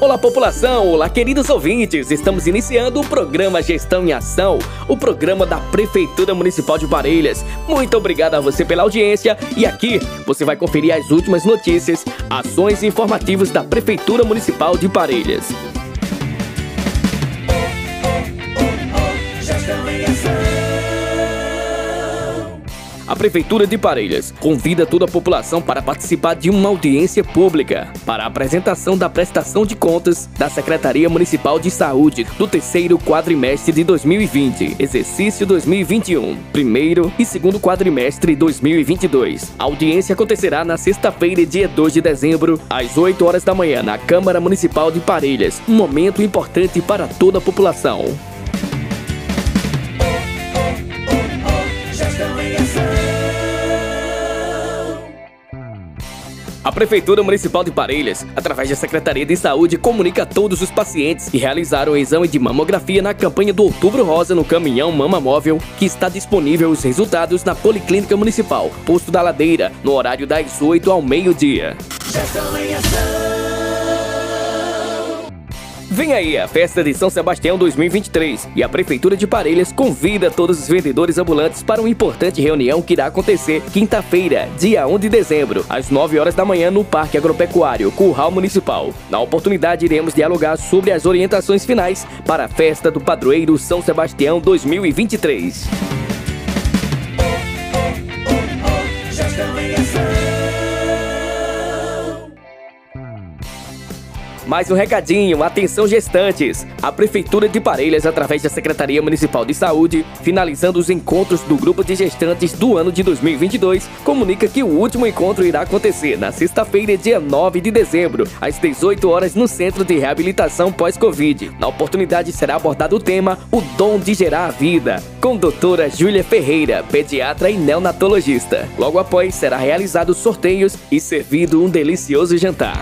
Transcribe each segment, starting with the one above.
Olá, população! Olá, queridos ouvintes! Estamos iniciando o programa Gestão em Ação, o programa da Prefeitura Municipal de Parelhas. Muito obrigado a você pela audiência e aqui você vai conferir as últimas notícias, ações e informativos da Prefeitura Municipal de Parelhas. A Prefeitura de Parelhas convida toda a população para participar de uma audiência pública para a apresentação da prestação de contas da Secretaria Municipal de Saúde do terceiro quadrimestre de 2020, exercício 2021, primeiro e segundo quadrimestre 2022. A audiência acontecerá na sexta-feira, dia 2 de dezembro, às 8 horas da manhã, na Câmara Municipal de Parelhas. Um momento importante para toda a população. A Prefeitura Municipal de Parelhas, através da Secretaria de Saúde, comunica a todos os pacientes que realizaram o exame de mamografia na campanha do Outubro Rosa no caminhão Mama Móvel, que está disponível os resultados na Policlínica Municipal, Posto da Ladeira, no horário das 8 ao meio-dia. Vem aí a festa de São Sebastião 2023 e a Prefeitura de Parelhas convida todos os vendedores ambulantes para uma importante reunião que irá acontecer quinta-feira, dia 1 de dezembro, às 9 horas da manhã no Parque Agropecuário Curral Municipal. Na oportunidade, iremos dialogar sobre as orientações finais para a festa do Padroeiro São Sebastião 2023. Gestão em ação. Mais um recadinho, atenção gestantes! A Prefeitura de Parelhas, através da Secretaria Municipal de Saúde, finalizando os encontros do grupo de gestantes do ano de 2022, comunica que o último encontro irá acontecer na sexta-feira, dia 9 de dezembro, às 18 horas no Centro de Reabilitação Pós-Covid. Na oportunidade será abordado o tema O Dom de Gerar a Vida, com doutora Júlia Ferreira, pediatra e neonatologista. Logo após será realizado sorteios e servido um delicioso jantar.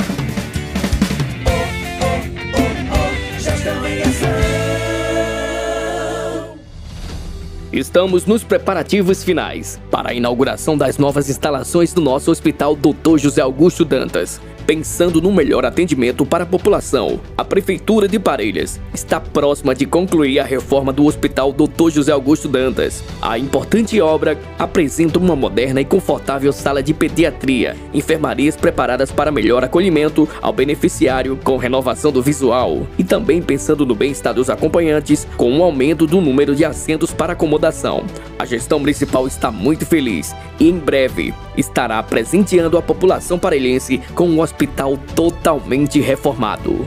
Estamos nos preparativos finais para a inauguração das novas instalações do nosso Hospital Dr. José Augusto Dantas. Pensando no melhor atendimento para a população, a Prefeitura de Parelhas está próxima de concluir a reforma do Hospital Dr. José Augusto Dantas. A importante obra apresenta uma moderna e confortável sala de pediatria, enfermarias preparadas para melhor acolhimento ao beneficiário com renovação do visual e também pensando no bem-estar dos acompanhantes com um aumento do número de assentos para acomodação. A gestão municipal está muito feliz e em breve estará presenteando a população parelhense com um hospital totalmente reformado.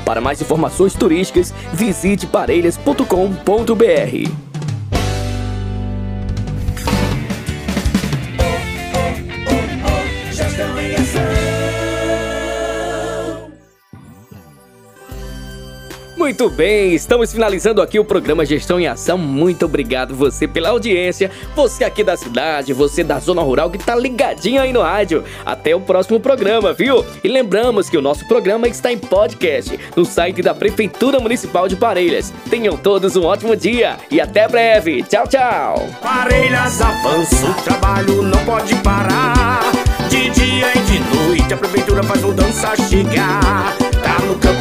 Para mais informações turísticas, visite parelhas.com.br. Muito bem, estamos finalizando aqui o programa Gestão em Ação. Muito obrigado você pela audiência, você aqui da cidade, você da zona rural que tá ligadinho aí no rádio. Até o próximo programa, viu? E lembramos que o nosso programa está em podcast no site da Prefeitura Municipal de Parelhas. Tenham todos um ótimo dia e até breve. Tchau, tchau. Parelhas avança, o trabalho não pode parar. De dia e de noite a prefeitura faz mudança chegar. Tá no campo,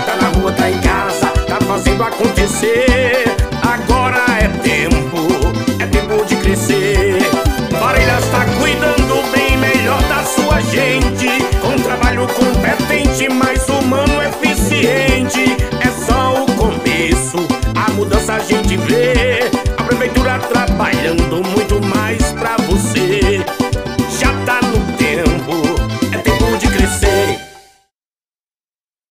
a gente vê. A prefeitura trabalhando